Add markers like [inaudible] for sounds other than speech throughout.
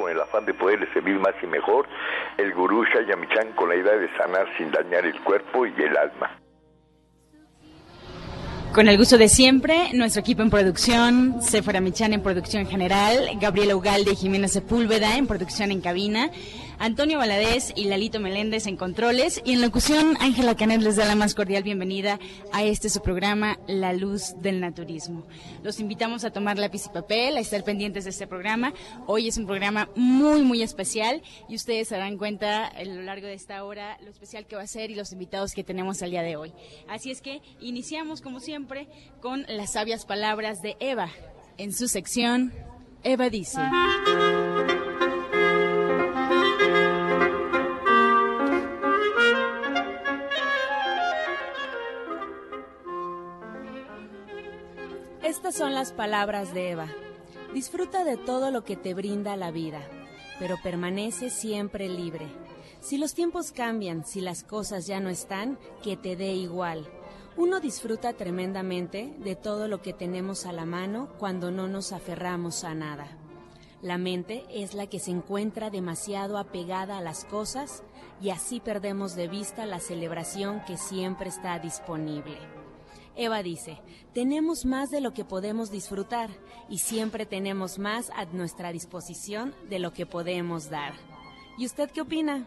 con el afán de poderle servir más y mejor, el gurú Shayamichan con la idea de sanar sin dañar el cuerpo y el alma. Con el gusto de siempre, nuestro equipo en producción, Sephora Michan en producción general, Gabriela Ugalde y Jimena Sepúlveda en producción en cabina, Antonio Valadez y Lalito Meléndez en controles y en locución Ángela Canet les da la más cordial bienvenida a este su programa La Luz del Naturismo. Los invitamos a tomar lápiz y papel, a estar pendientes de este programa. Hoy es un programa muy muy especial y ustedes se darán cuenta a lo largo de esta hora lo especial que va a ser y los invitados que tenemos al día de hoy. Así es que iniciamos como siempre con las sabias palabras de Eva en su sección Eva dice. Estas son las palabras de Eva. Disfruta de todo lo que te brinda la vida, pero permanece siempre libre. Si los tiempos cambian, si las cosas ya no están, que te dé igual. Uno disfruta tremendamente de todo lo que tenemos a la mano cuando no nos aferramos a nada. La mente es la que se encuentra demasiado apegada a las cosas y así perdemos de vista la celebración que siempre está disponible. Eva dice, tenemos más de lo que podemos disfrutar y siempre tenemos más a nuestra disposición de lo que podemos dar. ¿Y usted qué opina?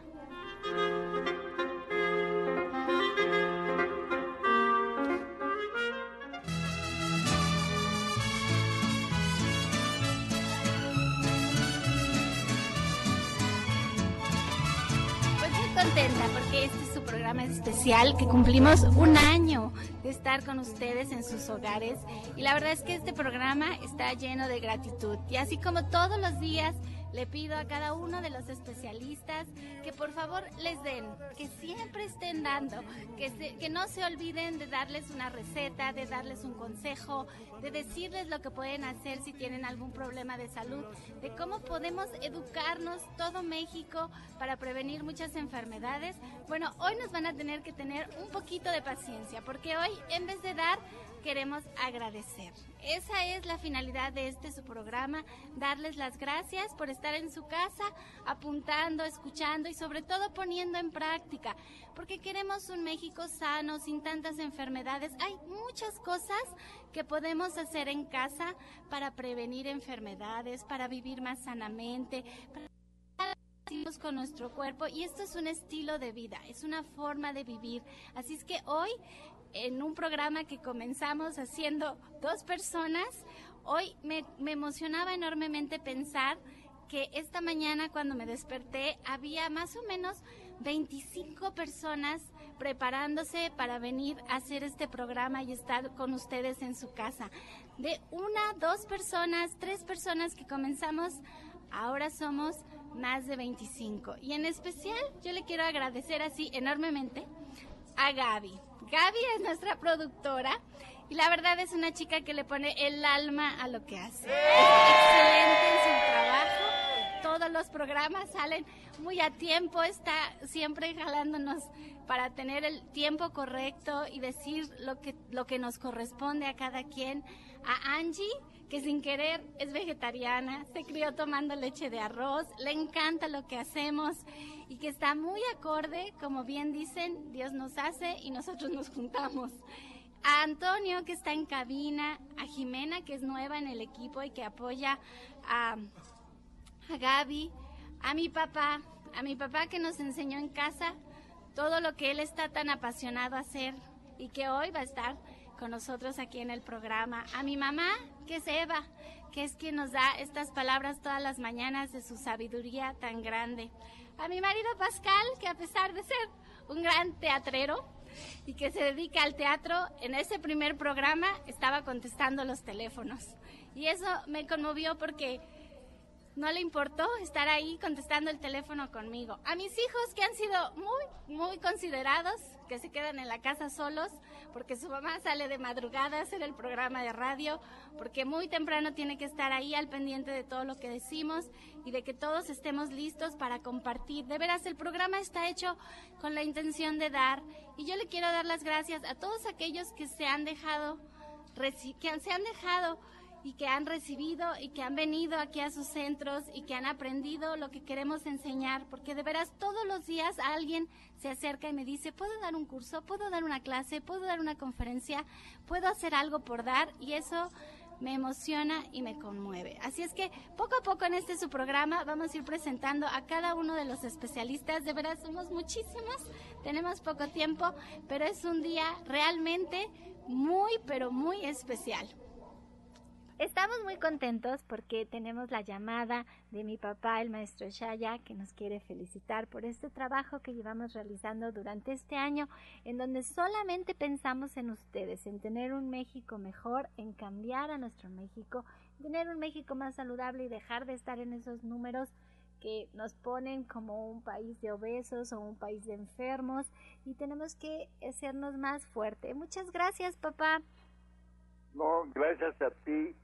Pues muy contenta porque este es su programa especial que cumplimos un año de estar con ustedes en sus hogares. Y la verdad es que este programa está lleno de gratitud. Y así como todos los días le pido a cada uno de los especialistas que por favor les den, que siempre estén dando, que, que no se olviden de darles una receta, de darles un consejo, de decirles lo que pueden hacer si tienen algún problema de salud, de cómo podemos educarnos todo México para prevenir muchas enfermedades. Bueno, hoy nos van a tener que tener un poquito de paciencia, porque hoy en vez de dar, queremos agradecer. Esa es la finalidad de este su programa, darles las gracias por estar en su casa, apuntando, escuchando y sobre todo poniendo en práctica, porque queremos un México sano, sin tantas enfermedades. Hay muchas cosas que podemos hacer en casa para prevenir enfermedades, para vivir más sanamente, para con nuestro cuerpo y esto es un estilo de vida, es una forma de vivir. Así es que hoy, en un programa que comenzamos haciendo dos personas, hoy me, emocionaba enormemente pensar que esta mañana cuando me desperté había más o menos 25 personas preparándose para venir a hacer este programa y estar con ustedes en su casa. De una, dos personas, tres personas que comenzamos, ahora somos más de 25. Y en especial yo le quiero agradecer así enormemente a Gaby. Gaby es nuestra productora y la verdad es una chica que le pone el alma a lo que hace. Es excelente en su trabajo. Todos los programas salen muy a tiempo, está siempre jalándonos para tener el tiempo correcto y decir lo que, lo que nos corresponde a cada quien. A Angie, que sin querer es vegetariana, se crió tomando leche de arroz, le encanta lo que hacemos y que está muy acorde, como bien dicen, Dios nos hace y nosotros nos juntamos. A Antonio, que está en cabina, a Jimena, que es nueva en el equipo y que apoya a, a Gaby, a mi papá, a mi papá que nos enseñó en casa todo lo que él está tan apasionado a hacer y que hoy va a estar con nosotros aquí en el programa. A mi mamá, que es Eva, que es quien nos da estas palabras todas las mañanas de su sabiduría tan grande. A mi marido Pascal, que a pesar de ser un gran teatrero y que se dedica al teatro, en ese primer programa estaba contestando los teléfonos. Y eso me conmovió porque no le importó estar ahí contestando el teléfono conmigo. A mis hijos que han sido muy, muy considerados, que se quedan en la casa solos, porque su mamá sale de madrugada a hacer el programa de radio, porque muy temprano tiene que estar ahí al pendiente de todo lo que decimos y de que todos estemos listos para compartir. De veras, el programa está hecho con la intención de dar y yo le quiero dar las gracias a todos aquellos que se han dejado, que se han dejado y que han recibido y que han venido aquí a sus centros y que han aprendido lo que queremos enseñar, porque de veras todos los días alguien se acerca y me dice, ¿puedo dar un curso? ¿Puedo dar una clase? ¿Puedo dar una conferencia? ¿Puedo hacer algo por dar? Y eso me emociona y me conmueve. Así es que poco a poco en este su programa vamos a ir presentando a cada uno de los especialistas. De veras somos muchísimos, tenemos poco tiempo, pero es un día realmente muy, pero muy especial. Estamos muy contentos porque tenemos la llamada de mi papá, el maestro Shaya, que nos quiere felicitar por este trabajo que llevamos realizando durante este año, en donde solamente pensamos en ustedes, en tener un México mejor, en cambiar a nuestro México, tener un México más saludable y dejar de estar en esos números que nos ponen como un país de obesos o un país de enfermos y tenemos que hacernos más fuerte. Muchas gracias, papá. No, gracias a ti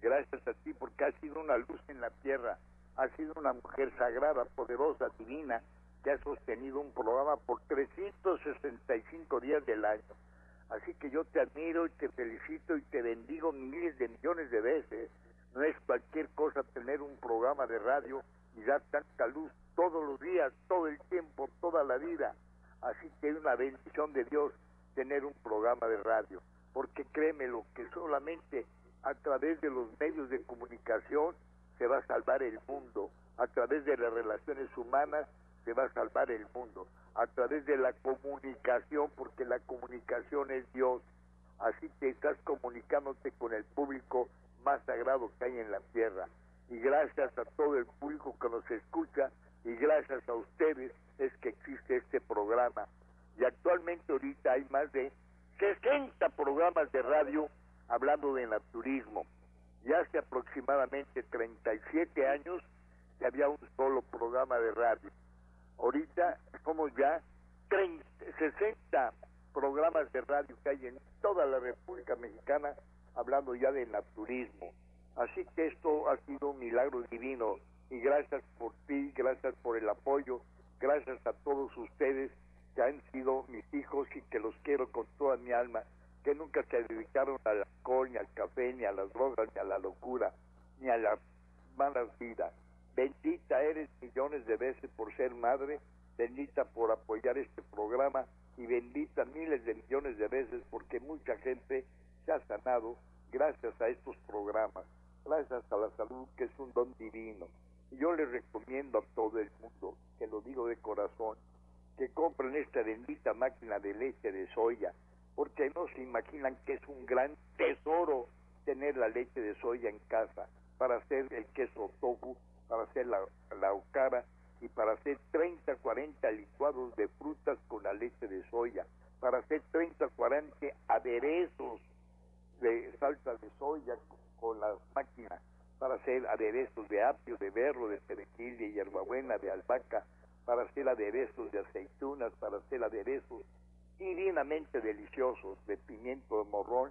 Gracias a ti porque has sido una luz en la tierra, has sido una mujer sagrada, poderosa, divina, que ha sostenido un programa por 365 días del año. Así que yo te admiro y te felicito y te bendigo miles de millones de veces. No es cualquier cosa tener un programa de radio y dar tanta luz todos los días, todo el tiempo, toda la vida. Así que es una bendición de Dios tener un programa de radio. Porque créeme lo que solamente a través de los medios de comunicación se va a salvar el mundo, a través de las relaciones humanas se va a salvar el mundo, a través de la comunicación, porque la comunicación es Dios, así que estás comunicándote con el público más sagrado que hay en la tierra. Y gracias a todo el público que nos escucha y gracias a ustedes es que existe este programa. Y actualmente ahorita hay más de 60 programas de radio hablando de naturismo. Ya hace aproximadamente 37 años que había un solo programa de radio. Ahorita somos ya 60 programas de radio que hay en toda la República Mexicana hablando ya de naturismo. Así que esto ha sido un milagro divino y gracias por ti, gracias por el apoyo, gracias a todos ustedes que han sido mis hijos y que los quiero con toda mi alma que nunca se dedicaron al alcohol, ni al café, ni a las drogas, ni a la locura, ni a las malas vidas. Bendita eres millones de veces por ser madre, bendita por apoyar este programa y bendita miles de millones de veces porque mucha gente se ha sanado gracias a estos programas, gracias a la salud que es un don divino. Y yo les recomiendo a todo el mundo, que lo digo de corazón, que compren esta bendita máquina de leche de soya, porque no se imaginan que es un gran tesoro tener la leche de soya en casa para hacer el queso tofu, para hacer la, la y para hacer 30, 40 licuados de frutas con la leche de soya, para hacer 30, 40 aderezos de salsa de soya con, las máquinas, para hacer aderezos de apio, de berro, de perejil, de hierbabuena, de albahaca, para hacer aderezos de aceitunas, para hacer aderezos divinamente deliciosos de pimiento de morrón,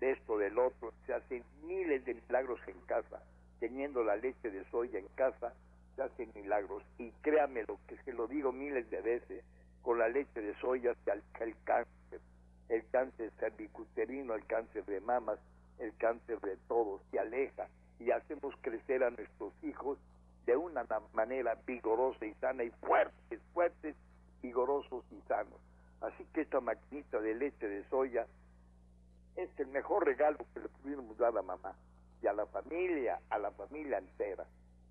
de esto, del otro. Se hacen miles de milagros en casa. Teniendo la leche de soya en casa, se hacen milagros. Y créame lo que se lo digo miles de veces, con la leche de soya se aleja el cáncer, el cáncer cervicuterino, el cáncer de mamas, el cáncer de todo, se aleja y hacemos crecer a nuestros hijos de una manera vigorosa y sana y fuertes, fuertes, vigorosos y sanos. Así que esta maquinita de leche de soya es el mejor regalo que le pudiéramos dar a mamá y a la familia, a la familia entera.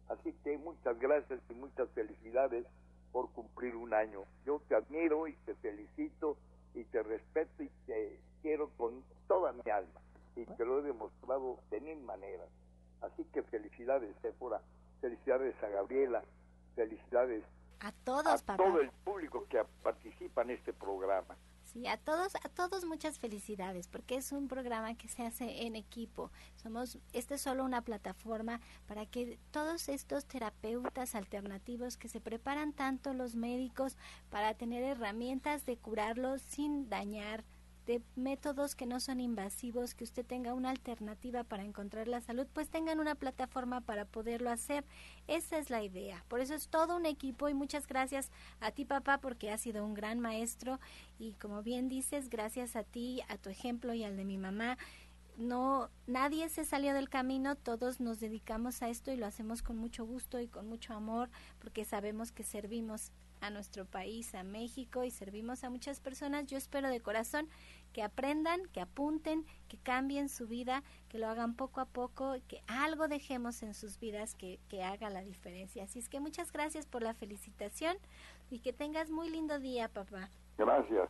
Así que muchas gracias y muchas felicidades por cumplir un año. Yo te admiro y te felicito y te respeto y te quiero con toda mi alma y te lo he demostrado de mil maneras. Así que felicidades, Sephora, felicidades a Gabriela, felicidades a todos, a todo el público que participa en este programa. Sí, a todos, a todos muchas felicidades, porque es un programa que se hace en equipo. Somos, esta es solo una plataforma para que todos estos terapeutas alternativos que se preparan tanto los médicos para tener herramientas de curarlos sin dañar de métodos que no son invasivos, que usted tenga una alternativa para encontrar la salud, pues tengan una plataforma para poderlo hacer. Esa es la idea. Por eso es todo un equipo y muchas gracias a ti papá porque has sido un gran maestro y como bien dices, gracias a ti, a tu ejemplo y al de mi mamá, no nadie se salió del camino, todos nos dedicamos a esto y lo hacemos con mucho gusto y con mucho amor porque sabemos que servimos a nuestro país, a México y servimos a muchas personas. Yo espero de corazón que aprendan, que apunten, que cambien su vida, que lo hagan poco a poco, que algo dejemos en sus vidas que, que haga la diferencia. Así es que muchas gracias por la felicitación y que tengas muy lindo día, papá. Gracias.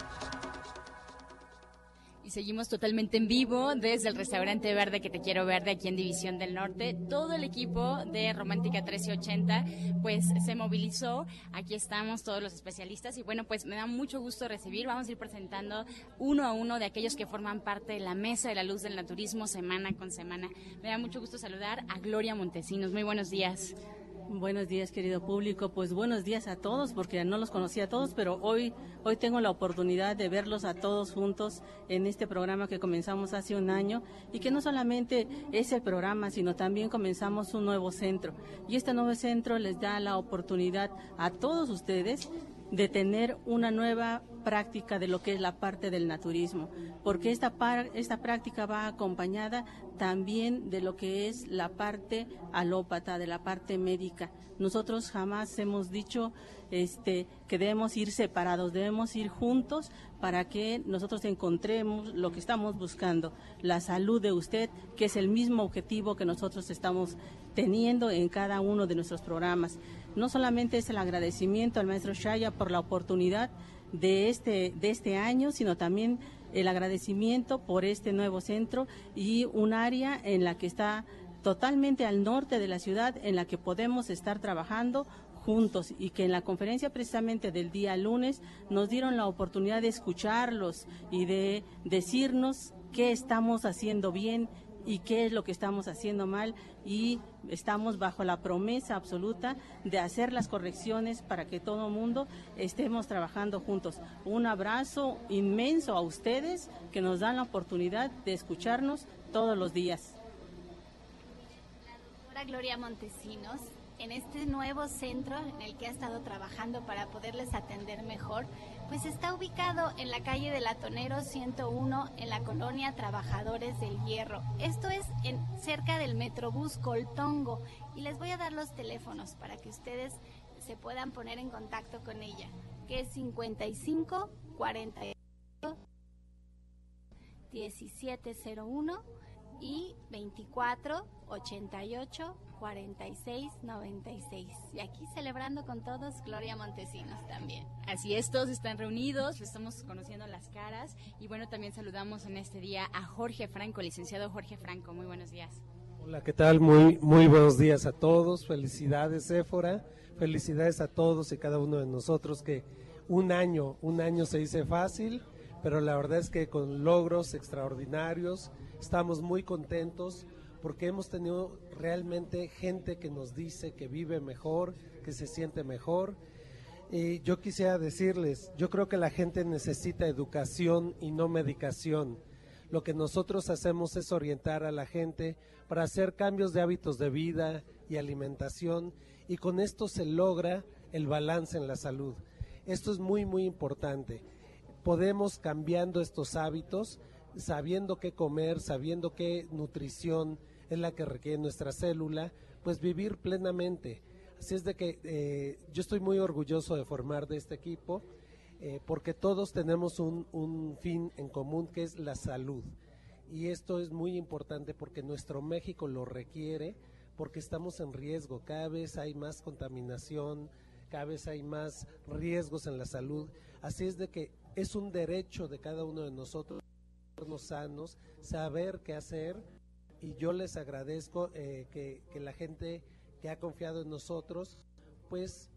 seguimos totalmente en vivo desde el restaurante verde que te quiero ver de aquí en División del Norte. Todo el equipo de Romántica 1380 pues se movilizó. Aquí estamos todos los especialistas y bueno, pues me da mucho gusto recibir. Vamos a ir presentando uno a uno de aquellos que forman parte de la Mesa de la Luz del Naturismo semana con semana. Me da mucho gusto saludar a Gloria Montesinos. Muy buenos días. Buenos días, querido público. Pues buenos días a todos, porque no los conocía a todos, pero hoy, hoy tengo la oportunidad de verlos a todos juntos en este programa que comenzamos hace un año y que no solamente es el programa, sino también comenzamos un nuevo centro. Y este nuevo centro les da la oportunidad a todos ustedes de tener una nueva práctica de lo que es la parte del naturismo, porque esta, esta práctica va acompañada también de lo que es la parte alópata, de la parte médica. Nosotros jamás hemos dicho este, que debemos ir separados, debemos ir juntos para que nosotros encontremos lo que estamos buscando, la salud de usted, que es el mismo objetivo que nosotros estamos teniendo en cada uno de nuestros programas. No solamente es el agradecimiento al maestro Shaya por la oportunidad de este, de este año, sino también el agradecimiento por este nuevo centro y un área en la que está totalmente al norte de la ciudad, en la que podemos estar trabajando juntos y que en la conferencia precisamente del día lunes nos dieron la oportunidad de escucharlos y de decirnos qué estamos haciendo bien y qué es lo que estamos haciendo mal y estamos bajo la promesa absoluta de hacer las correcciones para que todo el mundo estemos trabajando juntos. Un abrazo inmenso a ustedes que nos dan la oportunidad de escucharnos todos los días. La doctora Gloria Montesinos en este nuevo centro en el que ha estado trabajando para poderles atender mejor, pues está ubicado en la calle de Latonero 101 en la colonia Trabajadores del Hierro. Esto es en, cerca del Metrobús Coltongo y les voy a dar los teléfonos para que ustedes se puedan poner en contacto con ella, que es 55 48 1701 y 24 88 46 96. Y aquí celebrando con todos Gloria Montesinos también. Así es, todos están reunidos, estamos conociendo las caras y bueno, también saludamos en este día a Jorge Franco, licenciado Jorge Franco. Muy buenos días. Hola, ¿qué tal? Muy muy buenos días a todos. Felicidades, Éfora. Felicidades a todos y cada uno de nosotros que un año, un año se dice fácil, pero la verdad es que con logros extraordinarios Estamos muy contentos porque hemos tenido realmente gente que nos dice que vive mejor, que se siente mejor. Y yo quisiera decirles, yo creo que la gente necesita educación y no medicación. Lo que nosotros hacemos es orientar a la gente para hacer cambios de hábitos de vida y alimentación y con esto se logra el balance en la salud. Esto es muy, muy importante. Podemos cambiando estos hábitos sabiendo qué comer, sabiendo qué nutrición es la que requiere nuestra célula, pues vivir plenamente. Así es de que eh, yo estoy muy orgulloso de formar de este equipo, eh, porque todos tenemos un, un fin en común que es la salud. Y esto es muy importante porque nuestro México lo requiere, porque estamos en riesgo, cada vez hay más contaminación, cada vez hay más riesgos en la salud. Así es de que es un derecho de cada uno de nosotros sanos, saber qué hacer y yo les agradezco eh, que, que la gente que ha confiado en nosotros, pues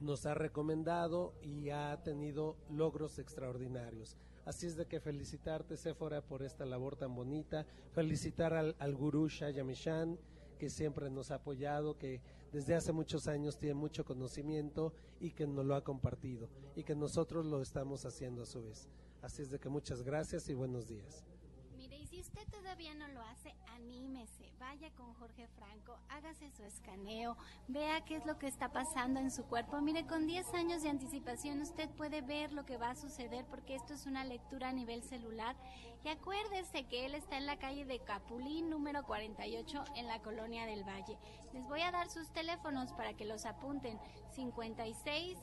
nos ha recomendado y ha tenido logros extraordinarios. Así es de que felicitarte, Sephora, por esta labor tan bonita, felicitar al, al gurú Shayamishan, que siempre nos ha apoyado, que desde hace muchos años tiene mucho conocimiento y que nos lo ha compartido y que nosotros lo estamos haciendo a su vez. Así es de que muchas gracias y buenos días usted todavía no lo hace, anímese, vaya con Jorge Franco, hágase su escaneo, vea qué es lo que está pasando en su cuerpo. Mire, con 10 años de anticipación usted puede ver lo que va a suceder porque esto es una lectura a nivel celular. Y acuérdese que él está en la calle de Capulín número 48 en la colonia del Valle. Les voy a dar sus teléfonos para que los apunten. 56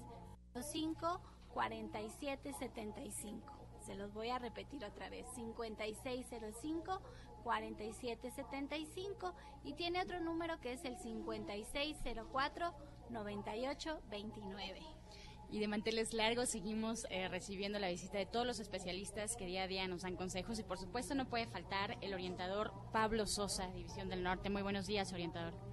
5 47 75 se los voy a repetir otra vez, 5605-4775 y tiene otro número que es el 5604-9829. Y de manteles largos seguimos eh, recibiendo la visita de todos los especialistas que día a día nos dan consejos y por supuesto no puede faltar el orientador Pablo Sosa, División del Norte. Muy buenos días, orientador.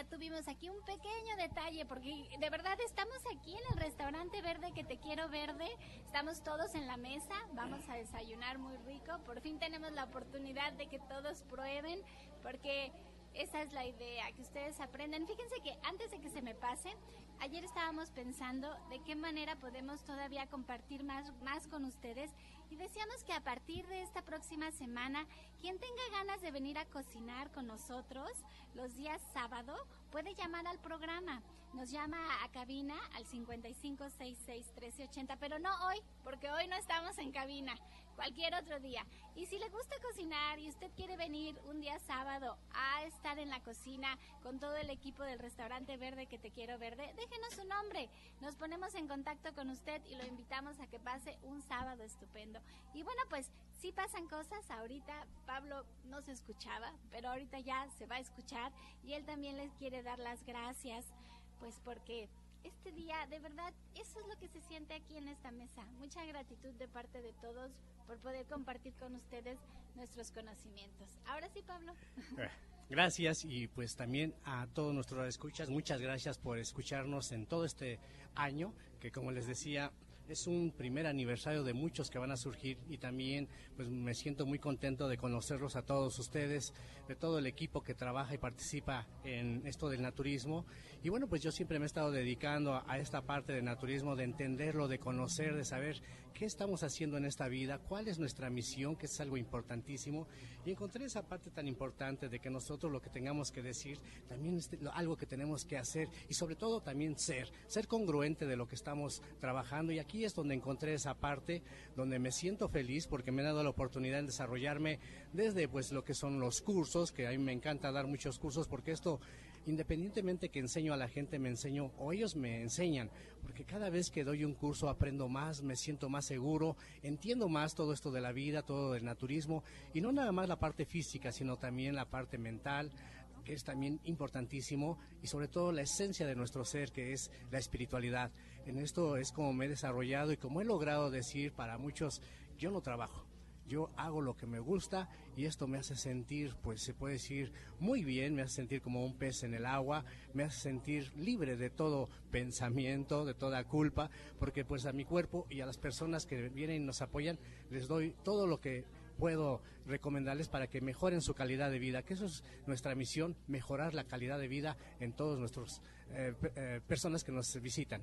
Ya tuvimos aquí un pequeño detalle, porque de verdad estamos aquí en el restaurante verde que te quiero verde. Estamos todos en la mesa, vamos a desayunar muy rico. Por fin tenemos la oportunidad de que todos prueben, porque esa es la idea, que ustedes aprendan. Fíjense que antes de que se me pase, ayer estábamos pensando de qué manera podemos todavía compartir más, más con ustedes y decíamos que a partir de esta próxima semana, quien tenga ganas de venir a cocinar con nosotros los días sábado, puede llamar al programa. Nos llama a cabina al 55661380, pero no hoy, porque hoy no estamos en cabina cualquier otro día. Y si le gusta cocinar y usted quiere venir un día sábado a estar en la cocina con todo el equipo del restaurante verde que te quiero verde, déjenos su nombre. Nos ponemos en contacto con usted y lo invitamos a que pase un sábado estupendo. Y bueno, pues sí pasan cosas. Ahorita Pablo no se escuchaba, pero ahorita ya se va a escuchar y él también les quiere dar las gracias, pues porque este día, de verdad, eso es lo que se siente aquí en esta mesa. Mucha gratitud de parte de todos por poder compartir con ustedes nuestros conocimientos. Ahora sí, Pablo. [laughs] Gracias y pues también a todos nuestros escuchas, muchas gracias por escucharnos en todo este año, que como les decía, es un primer aniversario de muchos que van a surgir y también pues me siento muy contento de conocerlos a todos ustedes, de todo el equipo que trabaja y participa en esto del naturismo. Y bueno, pues yo siempre me he estado dedicando a, a esta parte del naturismo, de entenderlo, de conocer, de saber qué estamos haciendo en esta vida, cuál es nuestra misión, que es algo importantísimo. Y encontré esa parte tan importante de que nosotros lo que tengamos que decir también es algo que tenemos que hacer y sobre todo también ser, ser congruente de lo que estamos trabajando. Y aquí es donde encontré esa parte donde me siento feliz porque me ha dado la oportunidad de desarrollarme desde pues lo que son los cursos, que a mí me encanta dar muchos cursos porque esto independientemente que enseño a la gente, me enseño o ellos me enseñan, porque cada vez que doy un curso aprendo más, me siento más seguro, entiendo más todo esto de la vida, todo del naturismo, y no nada más la parte física, sino también la parte mental, que es también importantísimo, y sobre todo la esencia de nuestro ser, que es la espiritualidad. En esto es como me he desarrollado y como he logrado decir para muchos, yo no trabajo yo hago lo que me gusta y esto me hace sentir, pues se puede decir, muy bien, me hace sentir como un pez en el agua, me hace sentir libre de todo pensamiento, de toda culpa, porque pues a mi cuerpo y a las personas que vienen y nos apoyan, les doy todo lo que puedo recomendarles para que mejoren su calidad de vida, que eso es nuestra misión, mejorar la calidad de vida en todos nuestros eh, eh, personas que nos visitan.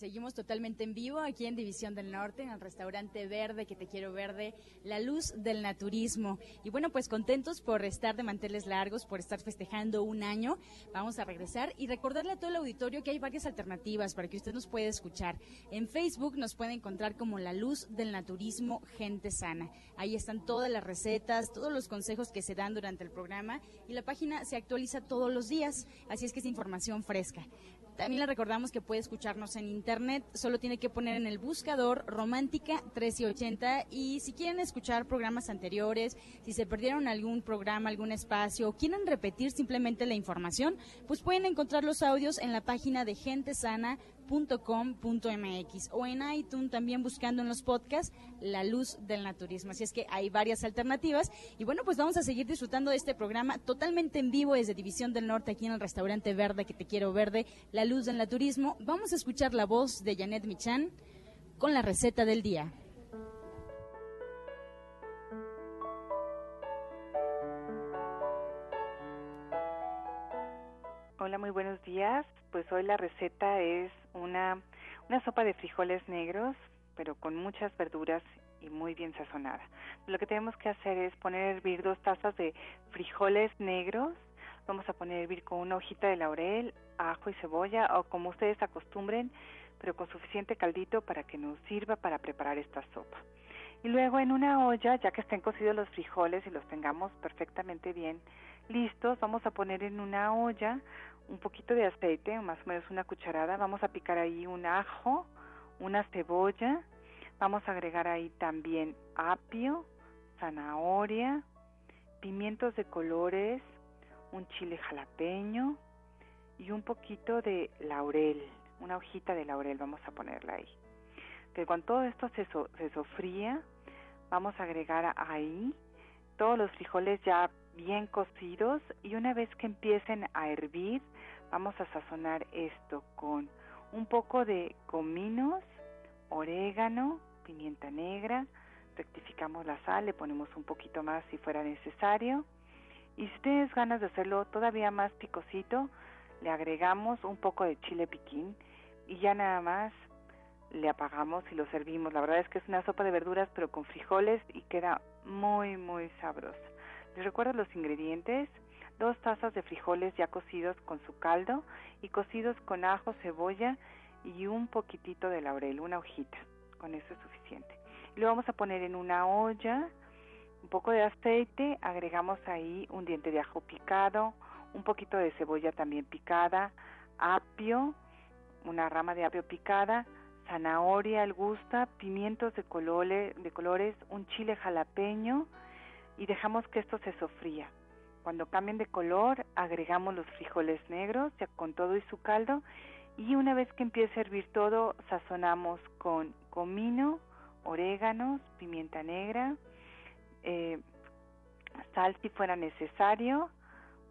Seguimos totalmente en vivo aquí en División del Norte, en el restaurante Verde, que te quiero verde, la luz del naturismo. Y bueno, pues contentos por estar de manteles largos, por estar festejando un año. Vamos a regresar y recordarle a todo el auditorio que hay varias alternativas para que usted nos pueda escuchar. En Facebook nos puede encontrar como la luz del naturismo Gente Sana. Ahí están todas las recetas, todos los consejos que se dan durante el programa y la página se actualiza todos los días, así es que es información fresca. También le recordamos que puede escucharnos en internet, solo tiene que poner en el buscador Romántica 1380 y si quieren escuchar programas anteriores, si se perdieron algún programa, algún espacio o quieren repetir simplemente la información, pues pueden encontrar los audios en la página de gentesana.com.mx o en iTunes también buscando en los podcasts La Luz del Naturismo. Así es que hay varias alternativas y bueno, pues vamos a seguir disfrutando de este programa totalmente en vivo desde División del Norte aquí en el restaurante Verde que te quiero verde, Luz del Naturismo. Vamos a escuchar la voz de Janet Michan con la receta del día. Hola, muy buenos días. Pues hoy la receta es una, una sopa de frijoles negros, pero con muchas verduras y muy bien sazonada. Lo que tenemos que hacer es poner a hervir dos tazas de frijoles negros. Vamos a poner a hervir con una hojita de laurel, ajo y cebolla o como ustedes acostumbren, pero con suficiente caldito para que nos sirva para preparar esta sopa. Y luego en una olla, ya que estén cocidos los frijoles y los tengamos perfectamente bien listos, vamos a poner en una olla un poquito de aceite, más o menos una cucharada, vamos a picar ahí un ajo, una cebolla, vamos a agregar ahí también apio, zanahoria, pimientos de colores, un chile jalapeño y un poquito de laurel, una hojita de laurel vamos a ponerla ahí. Que cuando todo esto se, se sofría, vamos a agregar ahí todos los frijoles ya bien cocidos y una vez que empiecen a hervir, vamos a sazonar esto con un poco de cominos, orégano, pimienta negra, rectificamos la sal, le ponemos un poquito más si fuera necesario. Y si tienes ganas de hacerlo todavía más picosito, le agregamos un poco de chile piquín y ya nada más le apagamos y lo servimos. La verdad es que es una sopa de verduras pero con frijoles y queda muy muy sabrosa. Les recuerdo los ingredientes. Dos tazas de frijoles ya cocidos con su caldo y cocidos con ajo, cebolla y un poquitito de laurel, una hojita. Con eso es suficiente. lo vamos a poner en una olla, un poco de aceite, agregamos ahí un diente de ajo picado, un poquito de cebolla también picada, apio, una rama de apio picada, zanahoria al gusto, pimientos de colores, un chile jalapeño y dejamos que esto se sofría. Cuando cambien de color, agregamos los frijoles negros ya con todo y su caldo y una vez que empiece a hervir todo, sazonamos con comino, oréganos, pimienta negra, eh, sal si fuera necesario,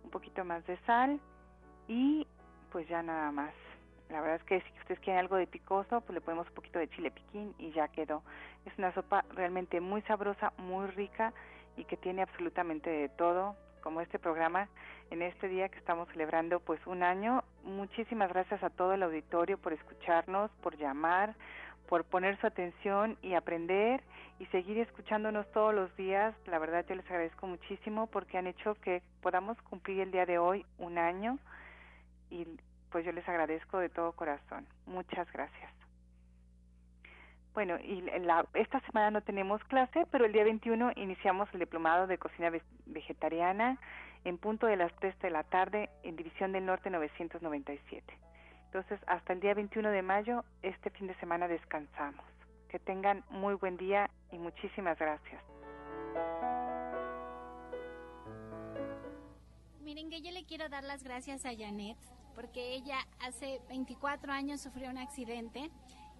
un poquito más de sal y pues ya nada más. La verdad es que si ustedes quieren algo de picoso, pues le ponemos un poquito de chile piquín y ya quedó. Es una sopa realmente muy sabrosa, muy rica y que tiene absolutamente de todo, como este programa en este día que estamos celebrando pues un año. Muchísimas gracias a todo el auditorio por escucharnos, por llamar, por poner su atención y aprender y seguir escuchándonos todos los días. La verdad yo les agradezco muchísimo porque han hecho que podamos cumplir el día de hoy un año y pues yo les agradezco de todo corazón. Muchas gracias. Bueno, y la, esta semana no tenemos clase, pero el día 21 iniciamos el diplomado de cocina vegetariana en punto de las 3 de la tarde en División del Norte 997. Entonces, hasta el día 21 de mayo, este fin de semana descansamos. Que tengan muy buen día y muchísimas gracias. Miren que yo le quiero dar las gracias a Janet, porque ella hace 24 años sufrió un accidente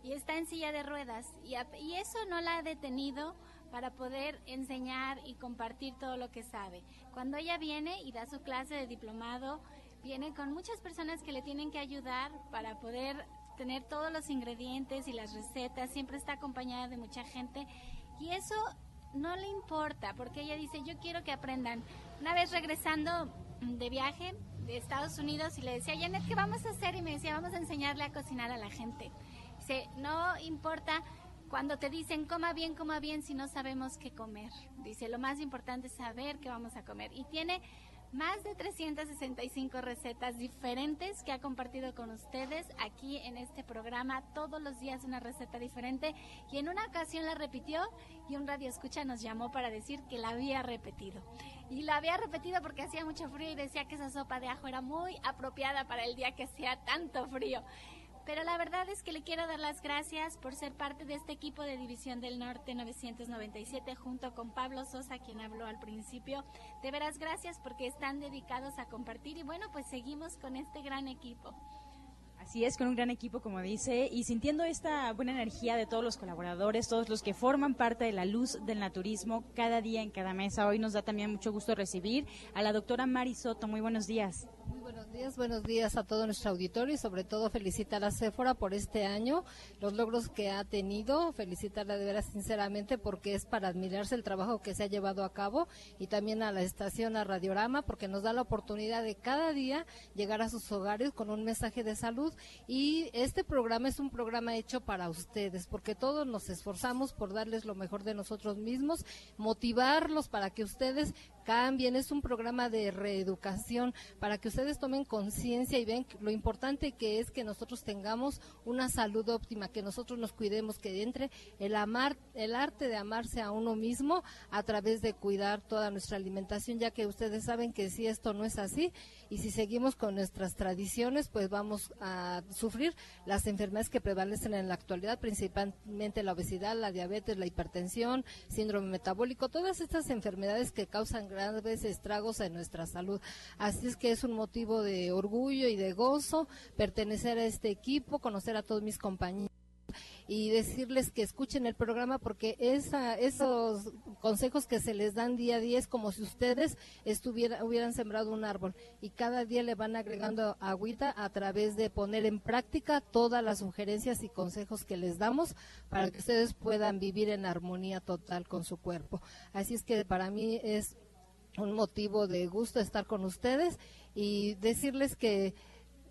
y está en silla de ruedas y, y eso no la ha detenido para poder enseñar y compartir todo lo que sabe. Cuando ella viene y da su clase de diplomado, viene con muchas personas que le tienen que ayudar para poder tener todos los ingredientes y las recetas, siempre está acompañada de mucha gente y eso no le importa porque ella dice, yo quiero que aprendan. Una vez regresando de viaje de Estados Unidos y le decía, Janet, ¿qué vamos a hacer? Y me decía, vamos a enseñarle a cocinar a la gente Dice, no importa cuando te dicen coma bien, coma bien si no sabemos qué comer. Dice, lo más importante es saber qué vamos a comer. Y tiene más de 365 recetas diferentes que ha compartido con ustedes aquí en este programa. Todos los días una receta diferente. Y en una ocasión la repitió y un radio escucha nos llamó para decir que la había repetido. Y la había repetido porque hacía mucho frío y decía que esa sopa de ajo era muy apropiada para el día que hacía tanto frío. Pero la verdad es que le quiero dar las gracias por ser parte de este equipo de División del Norte 997 junto con Pablo Sosa, quien habló al principio. De veras gracias porque están dedicados a compartir y bueno, pues seguimos con este gran equipo. Así es, con un gran equipo, como dice, y sintiendo esta buena energía de todos los colaboradores, todos los que forman parte de la luz del naturismo cada día en cada mesa. Hoy nos da también mucho gusto recibir a la doctora Mari Soto. Muy buenos días. Buenos días a todo nuestro auditorio y sobre todo felicitar a Sephora por este año, los logros que ha tenido, felicitarla de veras sinceramente porque es para admirarse el trabajo que se ha llevado a cabo y también a la estación, a Radiorama, porque nos da la oportunidad de cada día llegar a sus hogares con un mensaje de salud y este programa es un programa hecho para ustedes porque todos nos esforzamos por darles lo mejor de nosotros mismos, motivarlos para que ustedes cambien, es un programa de reeducación para que ustedes tomen conciencia y ven lo importante que es que nosotros tengamos una salud óptima, que nosotros nos cuidemos, que entre el amar, el arte de amarse a uno mismo a través de cuidar toda nuestra alimentación, ya que ustedes saben que si esto no es así y si seguimos con nuestras tradiciones, pues vamos a sufrir las enfermedades que prevalecen en la actualidad, principalmente la obesidad, la diabetes, la hipertensión, síndrome metabólico, todas estas enfermedades que causan grandes estragos en nuestra salud. Así es que es un motivo de orgullo y de gozo pertenecer a este equipo, conocer a todos mis compañeros y decirles que escuchen el programa porque esa, esos consejos que se les dan día a día es como si ustedes estuvieran, hubieran sembrado un árbol y cada día le van agregando agüita a través de poner en práctica todas las sugerencias y consejos que les damos para que ustedes puedan vivir en armonía total con su cuerpo. Así es que para mí es un motivo de gusto estar con ustedes y decirles que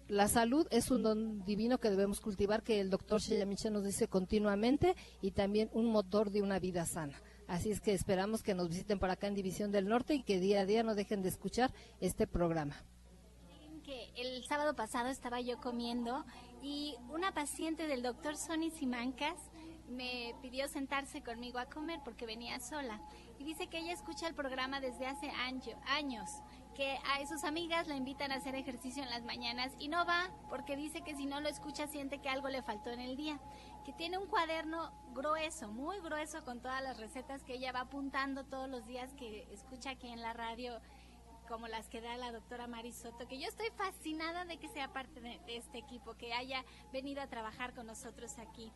la salud es un don divino que debemos cultivar, que el doctor Sheyamiche nos dice continuamente, y también un motor de una vida sana. Así es que esperamos que nos visiten por acá en División del Norte y que día a día no dejen de escuchar este programa. Que el sábado pasado estaba yo comiendo y una paciente del doctor Sonny Simancas me pidió sentarse conmigo a comer porque venía sola y dice que ella escucha el programa desde hace años, que a sus amigas la invitan a hacer ejercicio en las mañanas y no va porque dice que si no lo escucha siente que algo le faltó en el día, que tiene un cuaderno grueso, muy grueso con todas las recetas que ella va apuntando todos los días que escucha aquí en la radio como las que da la doctora Marisoto, que yo estoy fascinada de que sea parte de este equipo, que haya venido a trabajar con nosotros aquí.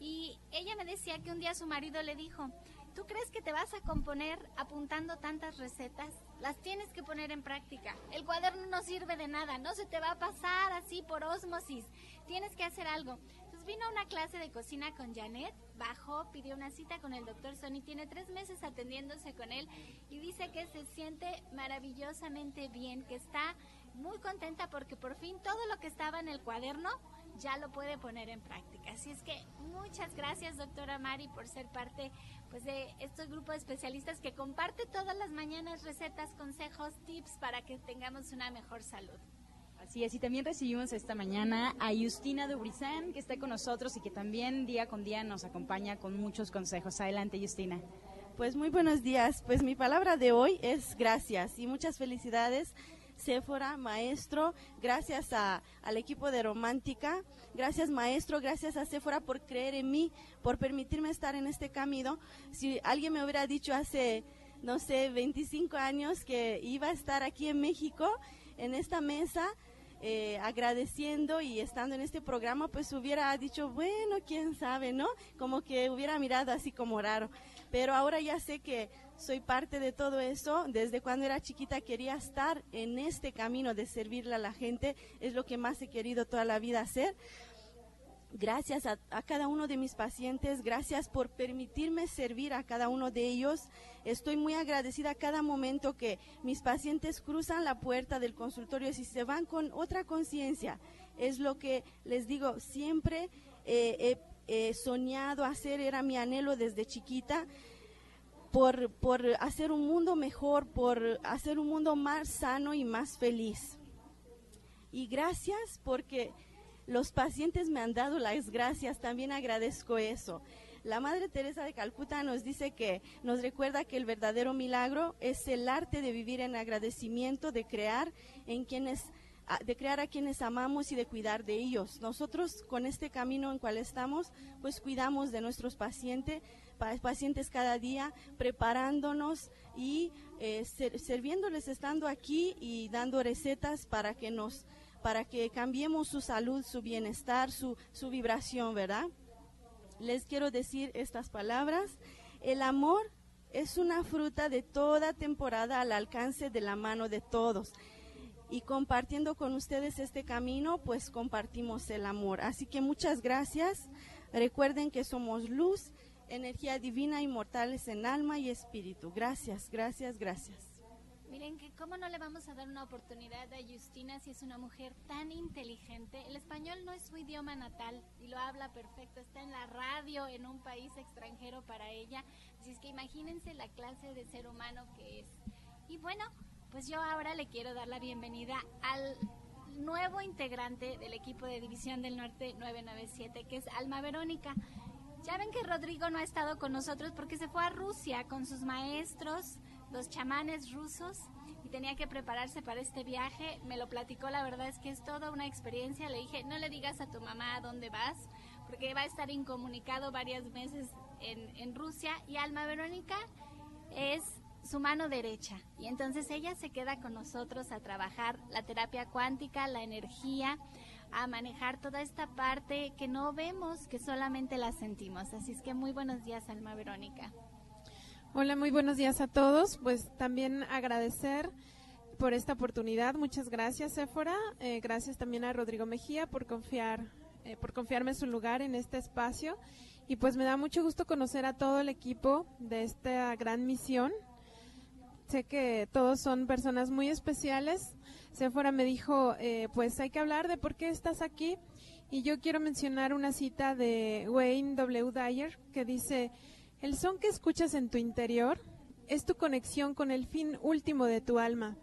Y ella me decía que un día su marido le dijo, ¿tú crees que te vas a componer apuntando tantas recetas? Las tienes que poner en práctica. El cuaderno no sirve de nada, no se te va a pasar así por osmosis. Tienes que hacer algo. Entonces vino a una clase de cocina con Janet, bajó, pidió una cita con el doctor Sony, tiene tres meses atendiéndose con él y dice que se siente maravillosamente bien, que está muy contenta porque por fin todo lo que estaba en el cuaderno ya lo puede poner en práctica. Así es que muchas gracias, doctora Mari, por ser parte pues, de estos grupos de especialistas que comparte todas las mañanas recetas, consejos, tips para que tengamos una mejor salud. Así es, y también recibimos esta mañana a Justina Dubrizán, que está con nosotros y que también día con día nos acompaña con muchos consejos. Adelante, Justina. Pues muy buenos días. Pues mi palabra de hoy es gracias y muchas felicidades Sephora, maestro, gracias a, al equipo de Romántica, gracias maestro, gracias a Sephora por creer en mí, por permitirme estar en este camino. Si alguien me hubiera dicho hace, no sé, 25 años que iba a estar aquí en México, en esta mesa, eh, agradeciendo y estando en este programa, pues hubiera dicho, bueno, quién sabe, ¿no? Como que hubiera mirado así como raro. Pero ahora ya sé que soy parte de todo eso. Desde cuando era chiquita quería estar en este camino de servirle a la gente. Es lo que más he querido toda la vida hacer. Gracias a, cada uno de mis pacientes, gracias por permitirme servir a cada uno de ellos. Estoy muy agradecida a cada momento que mis pacientes cruzan la puerta del consultorio y se van con otra conciencia. Es lo que les digo, siempre he soñado hacer, era mi anhelo desde chiquita, por, por hacer un mundo mejor, por hacer un mundo más sano y más feliz. Y gracias porque los pacientes me han dado las gracias, también agradezco eso. La Madre Teresa de Calcuta nos dice que nos recuerda que el verdadero milagro es el arte de vivir en agradecimiento, de crear en quienes de crear a quienes amamos y de cuidar de ellos. Nosotros con este camino en cual estamos, pues cuidamos de nuestros pacientes, pacientes cada día, preparándonos y eh, sirviéndoles estando aquí y dando recetas para que nos para que cambiemos su salud, su bienestar, su, su vibración, ¿verdad? Les quiero decir estas palabras. El amor es una fruta de toda temporada al alcance de la mano de todos. Y compartiendo con ustedes este camino, pues compartimos el amor. Así que muchas gracias. Recuerden que somos luz, energía divina, inmortales en alma y espíritu. Gracias, gracias, gracias. Miren que cómo no le vamos a dar una oportunidad a Justina si es una mujer tan inteligente. El español no es su idioma natal y lo habla perfecto. Está en la radio en un país extranjero para ella. Así es que imagínense la clase de ser humano que es. Y bueno, pues yo ahora le quiero dar la bienvenida al nuevo integrante del equipo de División del Norte 997, que es Alma Verónica. Ya ven que Rodrigo no ha estado con nosotros porque se fue a Rusia con sus maestros los chamanes rusos y tenía que prepararse para este viaje. Me lo platicó, la verdad es que es toda una experiencia. Le dije, no le digas a tu mamá a dónde vas, porque va a estar incomunicado varios meses en Rusia. Y Alma Verónica es su mano derecha. Y entonces ella se queda con nosotros a trabajar la terapia cuántica, la energía, a manejar toda esta parte que no vemos, que solamente la sentimos. Así es que muy buenos días, Alma Verónica. Hola, muy buenos días a todos. Pues también agradecer por esta oportunidad. Muchas gracias, Sephora. Eh, gracias también a Rodrigo Mejía por confiar, eh, por confiarme su lugar en este espacio. Y pues me da mucho gusto conocer a todo el equipo de esta gran misión. Sé que todos son personas muy especiales. Sephora me dijo, eh, pues hay que hablar de por qué estás aquí. Y yo quiero mencionar una cita de Wayne W. Dyer que dice, el son que escuchas en tu interior es tu conexión con el fin último de tu alma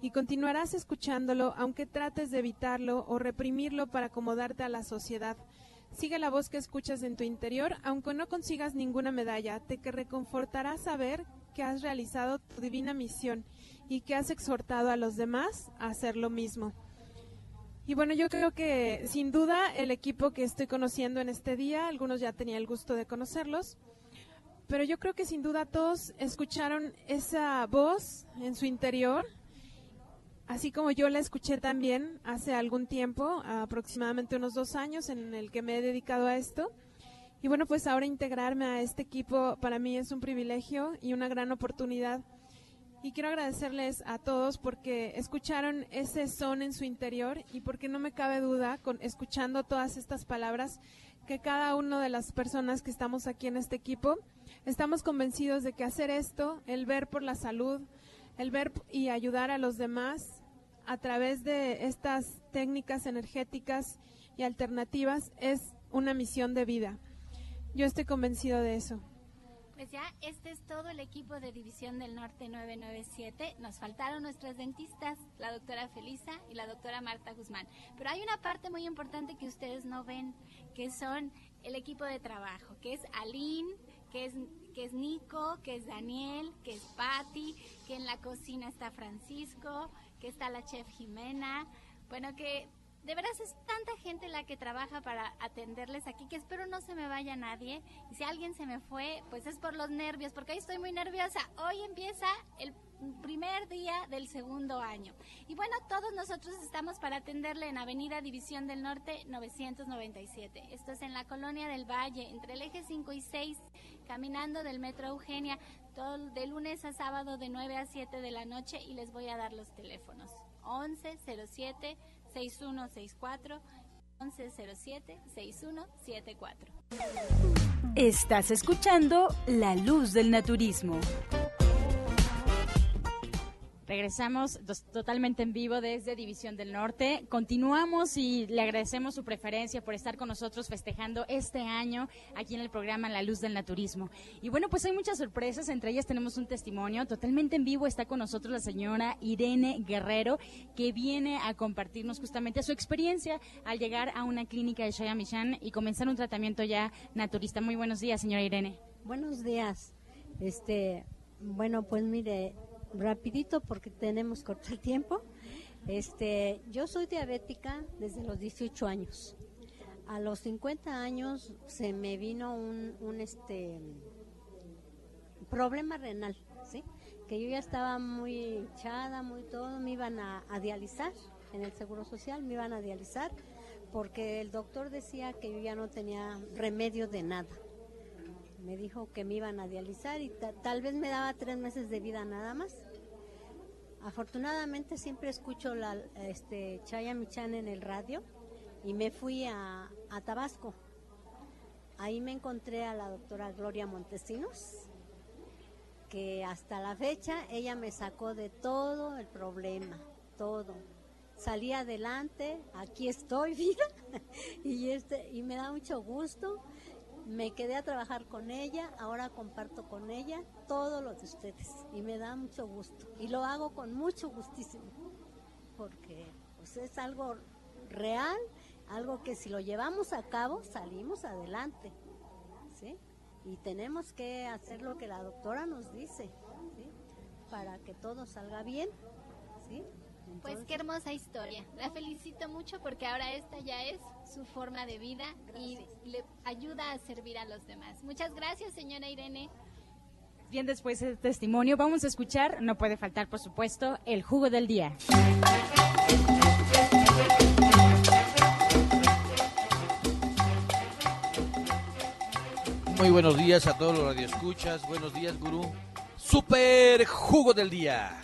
y continuarás escuchándolo aunque trates de evitarlo o reprimirlo para acomodarte a la sociedad. Sigue la voz que escuchas en tu interior, aunque no consigas ninguna medalla, te que reconfortará saber que has realizado tu divina misión y que has exhortado a los demás a hacer lo mismo. Y bueno, yo creo que sin duda el equipo que estoy conociendo en este día, algunos ya tenía el gusto de conocerlos, pero yo creo que sin duda todos escucharon esa voz en su interior, así como yo la escuché también hace algún tiempo, aproximadamente unos dos años en el que me he dedicado a esto. Y bueno, pues ahora integrarme a este equipo para mí es un privilegio y una gran oportunidad. Y quiero agradecerles a todos porque escucharon ese son en su interior y porque no me cabe duda, con escuchando todas estas palabras, que cada una de las personas que estamos aquí en este equipo Estamos convencidos de que hacer esto, el ver por la salud, el ver y ayudar a los demás a través de estas técnicas energéticas y alternativas es una misión de vida. Yo estoy convencido de eso. Pues ya, este es todo el equipo de División del Norte 997. Nos faltaron nuestras dentistas, la doctora Felisa y la doctora Marta Guzmán. Pero hay una parte muy importante que ustedes no ven, que son el equipo de trabajo, que es Aline, que es, que es Nico, que es Daniel, que es Patti, que en la cocina está Francisco, que está la chef Jimena. Bueno, que de veras es tanta gente la que trabaja para atenderles aquí que espero no se me vaya nadie. Y si alguien se me fue, pues es por los nervios, porque hoy estoy muy nerviosa. Hoy empieza el primer día del segundo año. Y bueno, todos nosotros estamos para atenderle en Avenida División del Norte 997. Esto es en la Colonia del Valle, entre el eje 5 y 6, caminando del Metro Eugenia, todo de lunes a sábado de 9 a 7 de la noche y les voy a dar los teléfonos. 1107 6164 1107 6174. Estás escuchando La Luz del Naturismo. Regresamos totalmente en vivo desde División del Norte. Continuamos y le agradecemos su preferencia por estar con nosotros festejando este año aquí en el programa La Luz del Naturismo. Y bueno, pues hay muchas sorpresas, entre ellas tenemos un testimonio totalmente en vivo. Está con nosotros la señora Irene Guerrero, que viene a compartirnos justamente su experiencia al llegar a una clínica de Shaya Michan y comenzar un tratamiento ya naturista. Muy buenos días, señora Irene. Buenos días. Este, bueno, pues mire, rapidito porque tenemos corto el tiempo. Este, yo soy diabética desde los 18 años. A los 50 años se me vino un, un este problema renal, ¿sí? Que yo ya estaba muy echada, muy todo, me iban a, a dializar en el Seguro Social, me iban a dializar porque el doctor decía que yo ya no tenía remedio de nada. Me dijo que me iban a dializar y tal vez me daba tres meses de vida nada más. Afortunadamente siempre escucho la este, Chaya Michan en el radio y me fui a, a Tabasco. Ahí me encontré a la doctora Gloria Montesinos, que hasta la fecha ella me sacó de todo el problema, todo. Salí adelante, aquí estoy, [laughs] vida, y, este, y me da mucho gusto me quedé a trabajar con ella, ahora comparto con ella todo lo de ustedes y me da mucho gusto y lo hago con mucho gustísimo porque pues, es algo real, algo que si lo llevamos a cabo salimos adelante, ¿sí? Y tenemos que hacer lo que la doctora nos dice. Para que todo salga bien, ¿sí? Pues qué hermosa historia. La felicito mucho porque ahora esta ya es su forma de vida y le ayuda a servir a los demás. Muchas gracias, señora Irene. Bien, después del testimonio vamos a escuchar, no puede faltar por supuesto, el jugo del día. Muy buenos días a todos los radioescuchas. Buenos días, gurú. Super jugo del día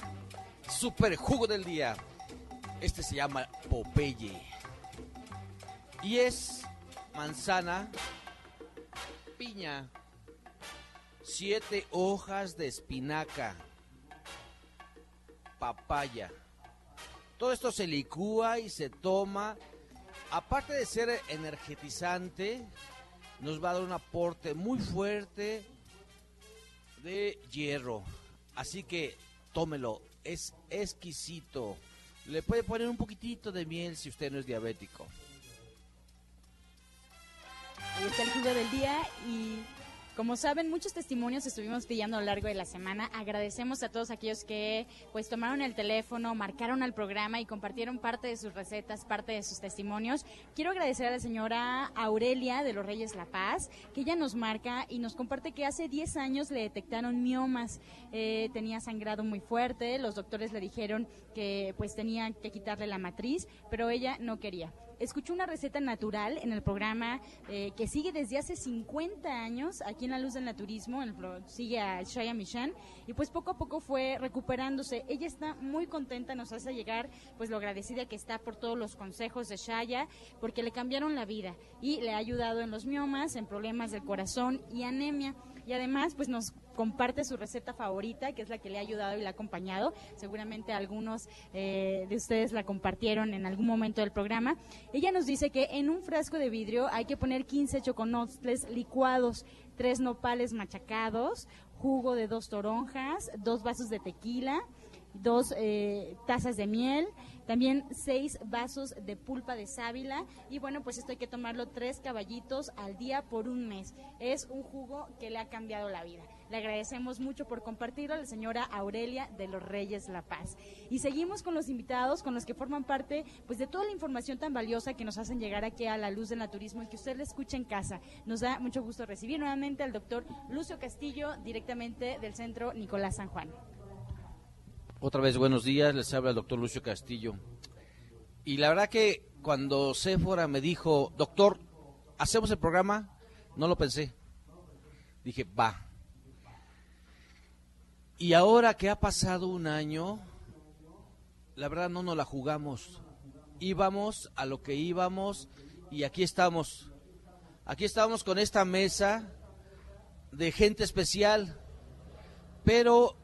super jugo del día. Este se llama Popeye. Y es manzana, piña, siete hojas de espinaca, papaya. Todo esto se licúa y se toma. Aparte de ser energetizante, nos va a dar un aporte muy fuerte de hierro. Así que tómelo es exquisito. Le puede poner un poquitito de miel si usted no es diabético. Ahí está el jugo del día y como saben, muchos testimonios estuvimos pidiendo a lo largo de la semana. Agradecemos a todos aquellos que pues tomaron el teléfono, marcaron al programa y compartieron parte de sus recetas, parte de sus testimonios. Quiero agradecer a la señora Aurelia de los Reyes La Paz, que ella nos marca y nos comparte que hace 10 años le detectaron miomas, eh, tenía sangrado muy fuerte, los doctores le dijeron que pues tenían que quitarle la matriz, pero ella no quería escuchó una receta natural en el programa eh, que sigue desde hace 50 años aquí en La Luz del Naturismo, el, sigue a Shaya Michan, y pues poco a poco fue recuperándose. Ella está muy contenta, nos hace llegar pues lo agradecida que está por todos los consejos de Shaya, porque le cambiaron la vida y le ha ayudado en los miomas, en problemas del corazón y anemia y además pues nos comparte su receta favorita, que es la que le ha ayudado y le ha acompañado. Seguramente algunos eh, de ustedes la compartieron en algún momento del programa. Ella nos dice que en un frasco de vidrio hay que poner 15 choconostles licuados, tres nopales machacados, jugo de dos toronjas, dos vasos de tequila, dos eh, tazas de miel, también seis vasos de pulpa de sábila y bueno, pues esto hay que tomarlo tres caballitos al día por un mes. Es un jugo que le ha cambiado la vida. Le agradecemos mucho por compartirlo a la señora Aurelia de los Reyes La Paz. Y seguimos con los invitados, con los que forman parte pues de toda la información tan valiosa que nos hacen llegar aquí a la luz del naturismo y que usted le escucha en casa. Nos da mucho gusto recibir nuevamente al doctor Lucio Castillo, directamente del Centro Nicolás San Juan. Otra vez buenos días, les habla el doctor Lucio Castillo. Y la verdad que cuando Sephora me dijo, doctor, ¿hacemos el programa? No lo pensé. Dije, va. Y ahora que ha pasado un año, la verdad no nos la jugamos. Íbamos a lo que íbamos y aquí estamos. Aquí estamos con esta mesa de gente especial. Pero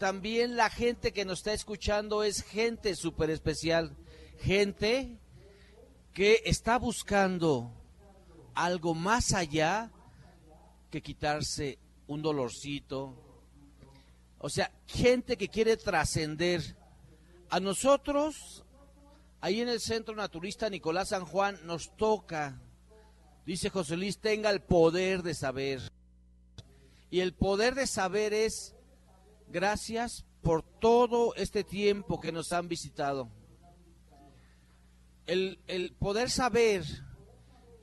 también la gente que nos está escuchando es gente súper especial, gente que está buscando algo más allá que quitarse un dolorcito. O sea, gente que quiere trascender. A nosotros, ahí en el Centro Naturista Nicolás San Juan, nos toca, dice José Luis, tenga el poder de saber. Y el poder de saber es gracias por todo este tiempo que nos han visitado. El, poder saber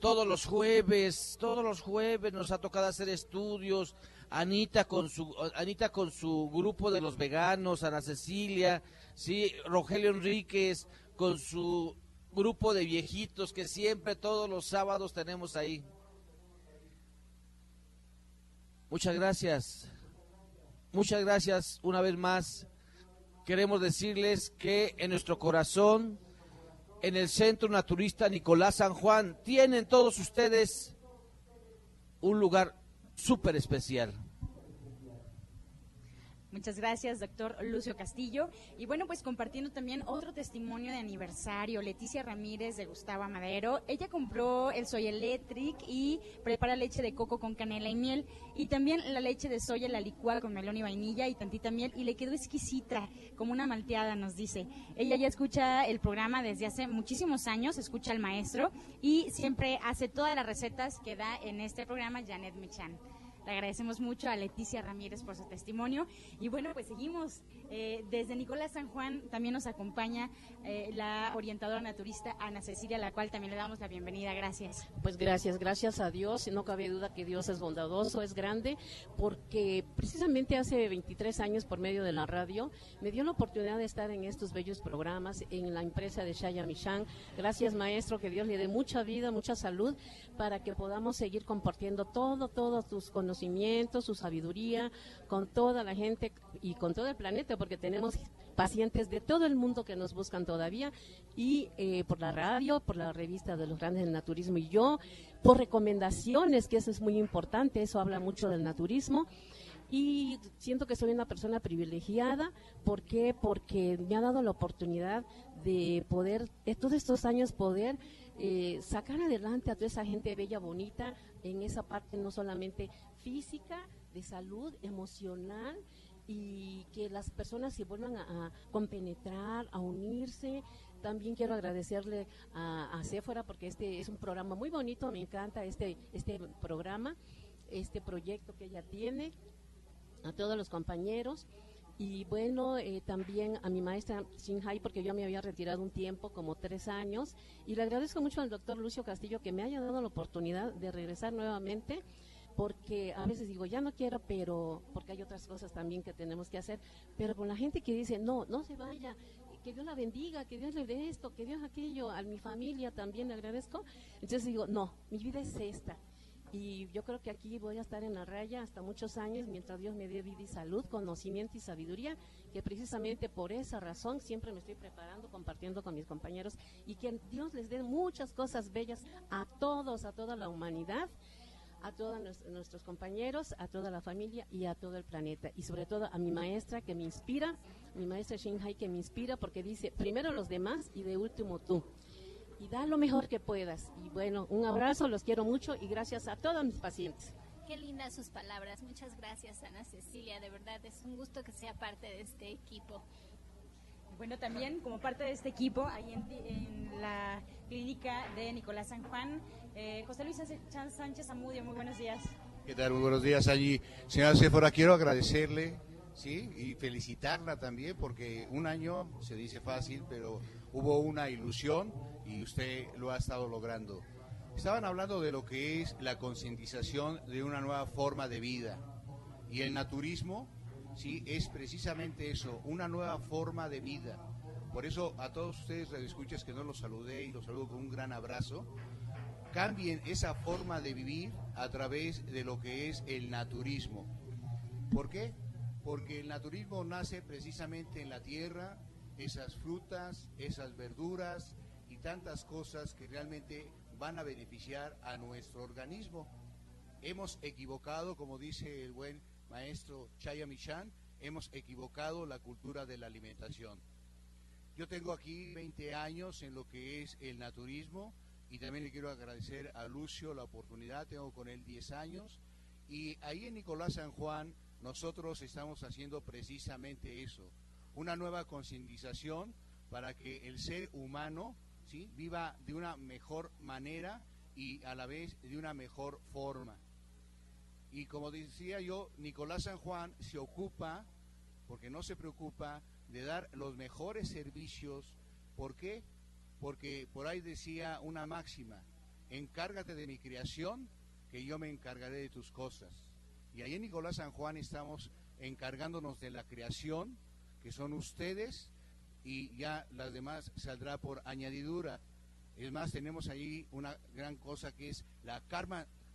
todos los jueves, todos los jueves nos ha tocado hacer estudios. Anita con su Anita con su grupo de los veganos, Ana Cecilia, sí, Rogelio Enríquez con su grupo de viejitos que siempre todos los sábados tenemos ahí. Muchas gracias. Muchas gracias una vez más. Queremos decirles que en nuestro corazón en el Centro Naturista Nicolás San Juan. Tienen todos ustedes un lugar súper especial. Muchas gracias, doctor Lucio Castillo. Y bueno, pues compartiendo también otro testimonio de aniversario, Leticia Ramírez de Gustavo Madero. Ella compró el Soy Electric y prepara leche de coco con canela y miel. Y también la leche de soya, la licuada con melón y vainilla y tantita miel. Y le quedó exquisita, como una malteada, nos dice. Ella ya escucha el programa desde hace muchísimos años, escucha al maestro y siempre hace todas las recetas que da en este programa Janet Michan. Le agradecemos mucho a Leticia Ramírez por su testimonio. Y bueno, pues seguimos. Eh, desde Nicolás San Juan también nos acompaña eh, la orientadora naturista Ana Cecilia, a la cual también le damos la bienvenida. Gracias. Pues gracias, gracias a Dios. No cabe duda que Dios es bondadoso, es grande, porque precisamente hace 23 años por medio de la radio me dio la oportunidad de estar en estos bellos programas en la empresa de Shaya Michan. Gracias, maestro, que Dios le dé mucha vida, mucha salud para que podamos seguir compartiendo todo, todos tus conocimientos su sabiduría, con toda la gente y con todo el planeta, porque tenemos pacientes de todo el mundo que nos buscan todavía, y eh, por la radio, por la revista de los grandes del naturismo, y yo, por recomendaciones, que eso es muy importante, eso habla mucho del naturismo y siento que soy una persona privilegiada. ¿Por qué? Porque me ha dado la oportunidad de poder, todos estos años, poder eh, sacar adelante a toda esa gente bella, bonita, en esa parte no solamente física, de salud, emocional y que las personas se vuelvan a, compenetrar, a unirse. También quiero agradecerle a, a Sephora porque este es un programa muy bonito, me encanta este, este programa, este proyecto que ella tiene, a todos los compañeros. Y bueno, eh, también a mi maestra Shinhai, porque yo me había retirado un tiempo, como tres años, y le agradezco mucho al doctor Lucio Castillo que me haya dado la oportunidad de regresar nuevamente porque a veces digo, ya no quiero, pero porque hay otras cosas también que tenemos que hacer, pero con la gente que dice, no, no se vaya, que Dios la bendiga, que Dios le dé esto, que Dios aquello, a mi familia también le agradezco, entonces digo, no, mi vida es esta. Y yo creo que aquí voy a estar en la raya hasta muchos años, mientras Dios me dé vida y salud, conocimiento y sabiduría, que precisamente por esa razón siempre me estoy preparando, compartiendo con mis compañeros, y que Dios les dé muchas cosas bellas a todos, a toda la humanidad a todos nuestros compañeros, a toda la familia y a todo el planeta. Y sobre todo a mi maestra que me inspira, mi maestra Shinhai que me inspira porque dice, primero los demás y de último tú. Y da lo mejor que puedas. Y bueno, un abrazo, los quiero mucho y gracias a todos mis pacientes. Qué lindas sus palabras. Muchas gracias, Ana Cecilia. De verdad, es un gusto que sea parte de este equipo. Bueno, también como parte de este equipo, ahí en, la clínica de Nicolás San Juan, eh, José Luis Sánchez Amudio, muy buenos días. ¿Qué tal? Muy buenos días allí. Señora Sephora, quiero agradecerle, ¿sí? Y felicitarla también, porque un año se dice fácil, pero hubo una ilusión y usted lo ha estado logrando. Estaban hablando de lo que es la concientización de una nueva forma de vida. Y el naturismo ¿sí? es precisamente eso, una nueva forma de vida. Por eso a todos ustedes escuchas que no los saludé y los saludo con un gran abrazo, cambien esa forma de vivir a través de lo que es el naturismo. ¿Por qué? Porque el naturismo nace precisamente en la tierra, esas frutas, esas verduras y tantas cosas que realmente van a beneficiar a nuestro organismo. Hemos equivocado, como dice el buen maestro Chaya Michan, hemos equivocado la cultura de la alimentación. Yo tengo aquí 20 años en lo que es el naturismo y también le quiero agradecer a Lucio la oportunidad, tengo con él 10 años y ahí en Nicolás San Juan nosotros estamos haciendo precisamente eso, una nueva concientización para que el ser humano ¿sí? viva de una mejor manera y a la vez de una mejor forma. Y como decía yo, Nicolás San Juan se ocupa, porque no se preocupa, de dar los mejores servicios. ¿Por qué? Porque por ahí decía una máxima, encárgate de mi creación, que yo me encargaré de tus cosas. Y ahí en Nicolás San Juan estamos encargándonos de la creación, que son ustedes, y ya las demás saldrá por añadidura. Es más, tenemos ahí una gran cosa que es la,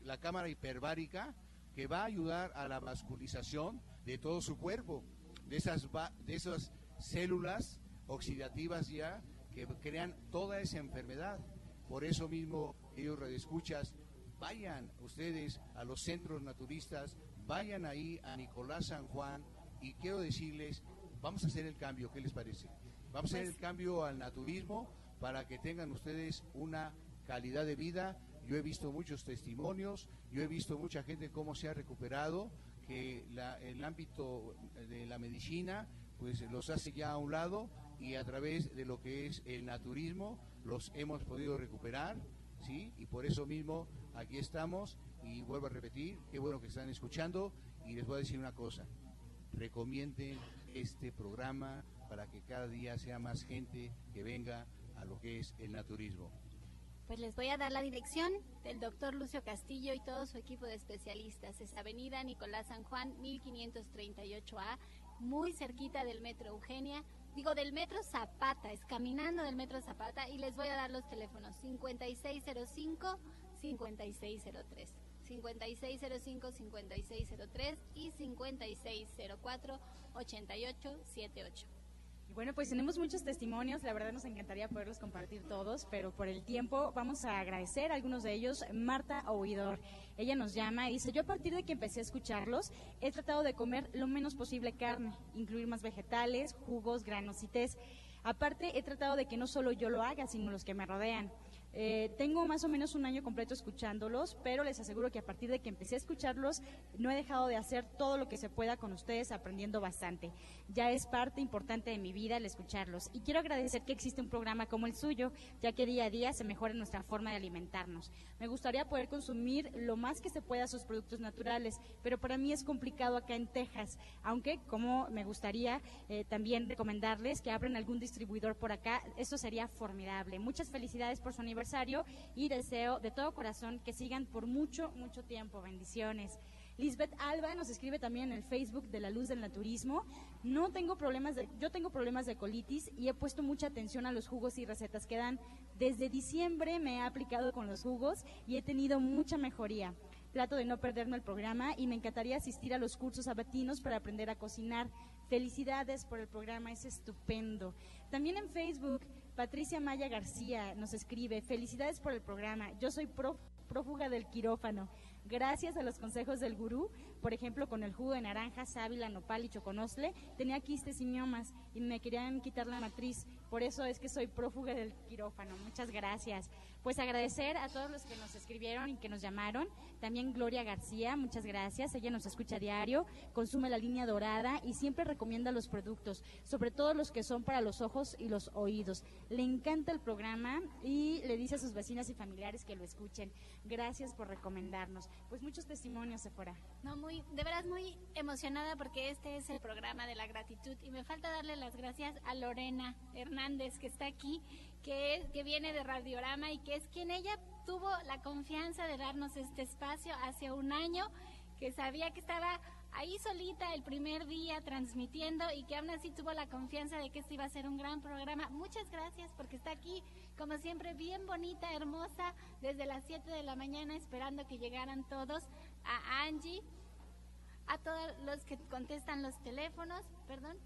la cámara hiperbárica, que va a ayudar a la vasculización de todo su cuerpo, de esas, de esas células oxidativas ya que crean toda esa enfermedad. Por eso mismo, ellos redescuchas, vayan ustedes a los centros naturistas, vayan ahí a Nicolás San Juan y quiero decirles, vamos a hacer el cambio, ¿qué les parece? Vamos a hacer el pues cambio al naturismo para que tengan ustedes una calidad de vida yo he visto muchos testimonios, yo he visto mucha gente cómo se ha recuperado, que el ámbito de la medicina pues los hace ya a un lado y a través de lo que es el naturismo los hemos podido recuperar, ¿sí? Y por eso mismo aquí estamos y vuelvo a repetir, qué bueno que están escuchando y les voy a decir una cosa, recomienden este programa para que cada día sea más gente que venga a lo que es el naturismo. Pues les voy a dar la dirección del doctor Lucio Castillo y todo su equipo de especialistas. Es Avenida Nicolás San Juan, 1538A, muy cerquita del Metro Eugenia. Digo, del Metro Zapata, es caminando del Metro Zapata y les voy a dar los teléfonos 5605-5603. 5605-5603 y 5604-8878. Bueno, pues tenemos muchos testimonios, la verdad nos encantaría poderlos compartir todos, pero por el tiempo vamos a agradecer a algunos de ellos. Marta Oidor, ella nos llama y dice, yo a partir de que empecé a escucharlos, he tratado de comer lo menos posible carne, incluir más vegetales, jugos, granos y tés. Aparte, he tratado de que no solo yo lo haga, sino los que me rodean. Eh, tengo más o menos un año completo escuchándolos, pero les aseguro que a partir de que empecé a escucharlos, no he dejado de hacer todo lo que se pueda con ustedes, aprendiendo bastante. Ya es parte importante de mi vida el escucharlos. Y quiero agradecer que existe un programa como el suyo, ya que día a día se mejora nuestra forma de alimentarnos. Me gustaría poder consumir lo más que se pueda sus productos naturales, pero para mí es complicado acá en Texas, aunque como me gustaría eh, también recomendarles que abran algún distribuidor por acá, eso sería formidable. Muchas felicidades por su aniversario y deseo de todo corazón que sigan por mucho, mucho tiempo. Bendiciones. Lisbeth Alba nos escribe también en el Facebook de la Luz del Naturismo. No tengo problemas de, yo tengo problemas de colitis y he puesto mucha atención a los jugos y recetas que dan. Desde diciembre me he aplicado con los jugos y he tenido mucha mejoría. Trato de no perderme el programa y me encantaría asistir a los cursos sabatinos para aprender a cocinar. Felicidades por el programa, es estupendo. También en Facebook Patricia Maya García nos escribe, felicidades por el programa, yo soy prófuga del quirófano. Gracias a los consejos del gurú, por ejemplo, con el jugo de naranja, sábila, nopal y choconosle, tenía quistes y miomas y me querían quitar la matriz. Por eso es que soy prófuga del quirófano. Muchas gracias. Pues agradecer a todos los que nos escribieron y que nos llamaron. También Gloria García, muchas gracias. Ella nos escucha a diario, consume la línea dorada y siempre recomienda los productos, sobre todo los que son para los ojos y los oídos. Le encanta el programa y le dice a sus vecinas y familiares que lo escuchen. Gracias por recomendarnos. Pues muchos testimonios, Sephora. No, muy, de veras muy emocionada porque este es el programa de la gratitud y me falta darle las gracias a Lorena Hernández que está aquí, que, es, que viene de Radiorama y que es quien ella tuvo la confianza de darnos este espacio hace un año, que sabía que estaba ahí solita el primer día transmitiendo y que aún así tuvo la confianza de que este iba a ser un gran programa. Muchas gracias porque está aquí, como siempre, bien bonita, hermosa, desde las 7 de la mañana esperando que llegaran todos. A Angie, a todos los que contestan los teléfonos, perdón.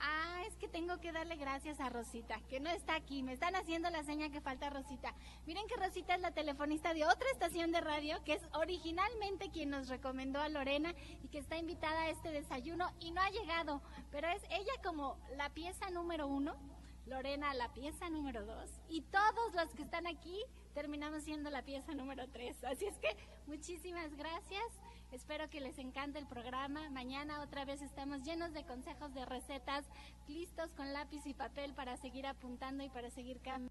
Ah, es que tengo que darle gracias a Rosita, que no está aquí. Me están haciendo la seña que falta Rosita. Miren que Rosita es la telefonista de otra estación de radio, que es originalmente quien nos recomendó a Lorena y que está invitada a este desayuno y no ha llegado. Pero es ella como la pieza número uno, Lorena la pieza número dos y todos los que están aquí terminamos siendo la pieza número tres. Así es que muchísimas gracias. Espero que les encante el programa. Mañana otra vez estamos llenos de consejos, de recetas, listos con lápiz y papel para seguir apuntando y para seguir cambiando.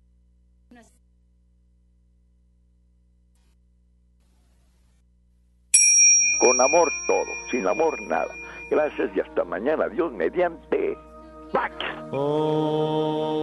Con amor todo, sin amor nada. Gracias y hasta mañana. Dios mediante. ¡Pax! Oh.